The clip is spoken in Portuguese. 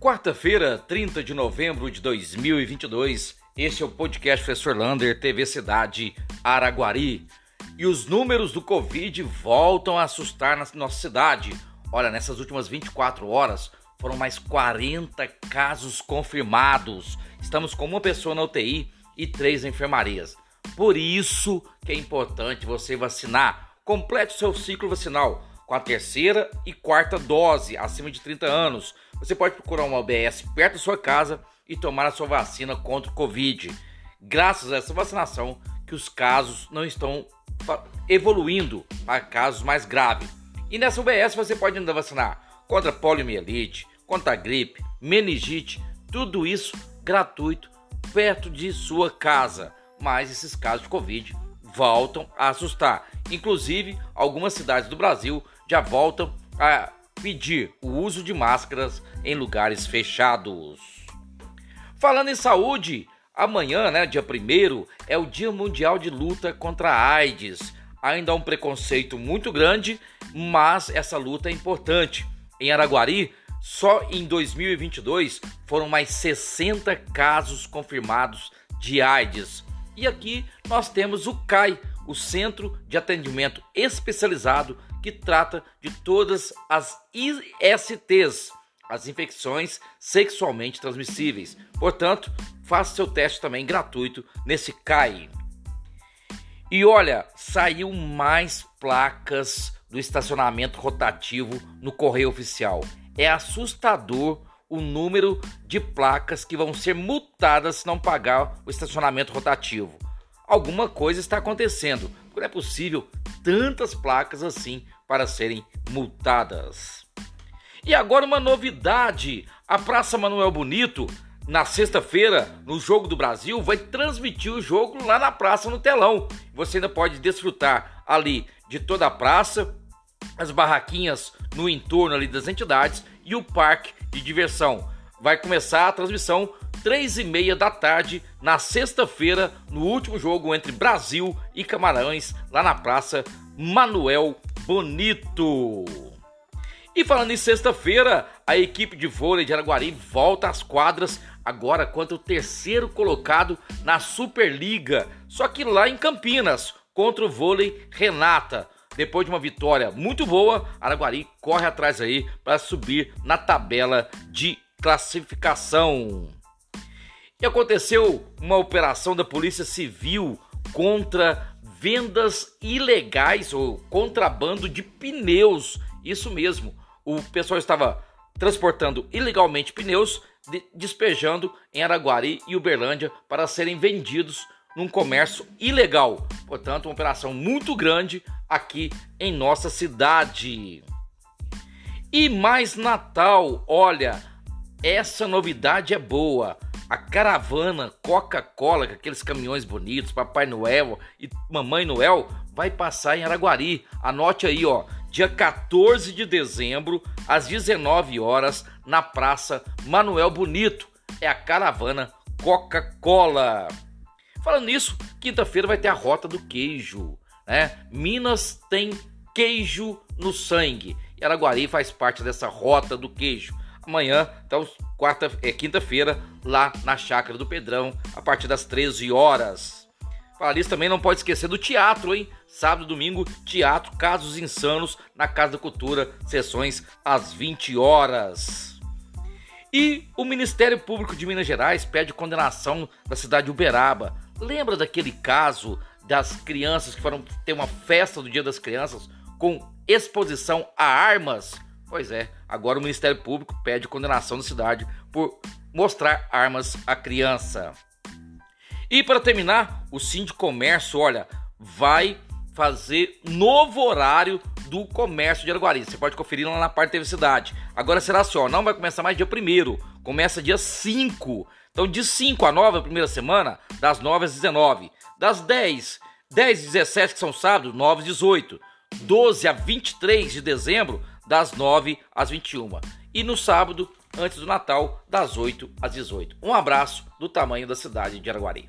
Quarta-feira, 30 de novembro de 2022, este é o podcast Professor Lander, TV Cidade Araguari. E os números do Covid voltam a assustar na nossa cidade. Olha, nessas últimas 24 horas foram mais 40 casos confirmados. Estamos com uma pessoa na UTI e três enfermarias. Por isso que é importante você vacinar. Complete o seu ciclo vacinal com a terceira e quarta dose acima de 30 anos. Você pode procurar uma OBS perto da sua casa e tomar a sua vacina contra o Covid. Graças a essa vacinação que os casos não estão evoluindo a casos mais graves. E nessa UBS você pode ainda vacinar contra poliomielite, contra gripe, meningite, tudo isso gratuito perto de sua casa. Mas esses casos de Covid voltam a assustar. Inclusive, algumas cidades do Brasil já voltam a pedir o uso de máscaras em lugares fechados. Falando em saúde, amanhã, né, dia 1 é o Dia Mundial de Luta contra a AIDS. Ainda há um preconceito muito grande, mas essa luta é importante. Em Araguari, só em 2022 foram mais 60 casos confirmados de AIDS. E aqui nós temos o CAI, o Centro de Atendimento Especializado que trata de todas as ISTs, as infecções sexualmente transmissíveis. Portanto, faça seu teste também gratuito nesse CAI. E olha, saiu mais placas do estacionamento rotativo no correio oficial. É assustador o número de placas que vão ser multadas se não pagar o estacionamento rotativo. Alguma coisa está acontecendo, não é possível tantas placas assim para serem multadas. E agora uma novidade: a Praça Manuel Bonito, na sexta-feira, no Jogo do Brasil, vai transmitir o jogo lá na praça, no telão. Você ainda pode desfrutar ali de toda a praça, as barraquinhas no entorno ali das entidades e o parque de diversão. Vai começar a transmissão três e meia da tarde na sexta-feira no último jogo entre Brasil e Camarões lá na Praça Manuel Bonito. E falando em sexta-feira, a equipe de vôlei de Araguari volta às quadras agora contra o terceiro colocado na Superliga, só que lá em Campinas, contra o vôlei Renata. Depois de uma vitória muito boa, Araguari corre atrás aí para subir na tabela de classificação. E aconteceu uma operação da Polícia Civil contra vendas ilegais ou contrabando de pneus. Isso mesmo, o pessoal estava transportando ilegalmente pneus, despejando em Araguari e Uberlândia para serem vendidos num comércio ilegal. Portanto, uma operação muito grande aqui em nossa cidade. E mais Natal, olha, essa novidade é boa. A caravana Coca-Cola, com aqueles caminhões bonitos, Papai Noel e Mamãe Noel, vai passar em Araguari. Anote aí, ó, dia 14 de dezembro, às 19 horas, na Praça Manuel Bonito. É a caravana Coca-Cola. Falando nisso, quinta-feira vai ter a Rota do Queijo. Né? Minas tem queijo no sangue. E Araguari faz parte dessa Rota do Queijo amanhã, então quarta, é quinta-feira, lá na Chácara do Pedrão, a partir das 13 horas. Falar também não pode esquecer do teatro, hein? Sábado e domingo, teatro Casos Insanos na Casa da Cultura, sessões às 20 horas. E o Ministério Público de Minas Gerais pede condenação da cidade de Uberaba. Lembra daquele caso das crianças que foram ter uma festa do Dia das Crianças com exposição a armas? Pois é, agora o Ministério Público pede condenação da cidade por mostrar armas à criança. E para terminar, o Cindy Comércio, olha, vai fazer novo horário do comércio de Araguari. Você pode conferir lá na parte da cidade. Agora será só, não vai começar mais dia 1 começa dia 5. Então de 5 a 9 a primeira semana, das 9 às 19. Das 10, 10 e 17 que são sábados, 9 às 18. 12 a 23 de dezembro, das 9 às 21. E no sábado, antes do Natal, das 8 às 18. Um abraço do tamanho da cidade de Araguari.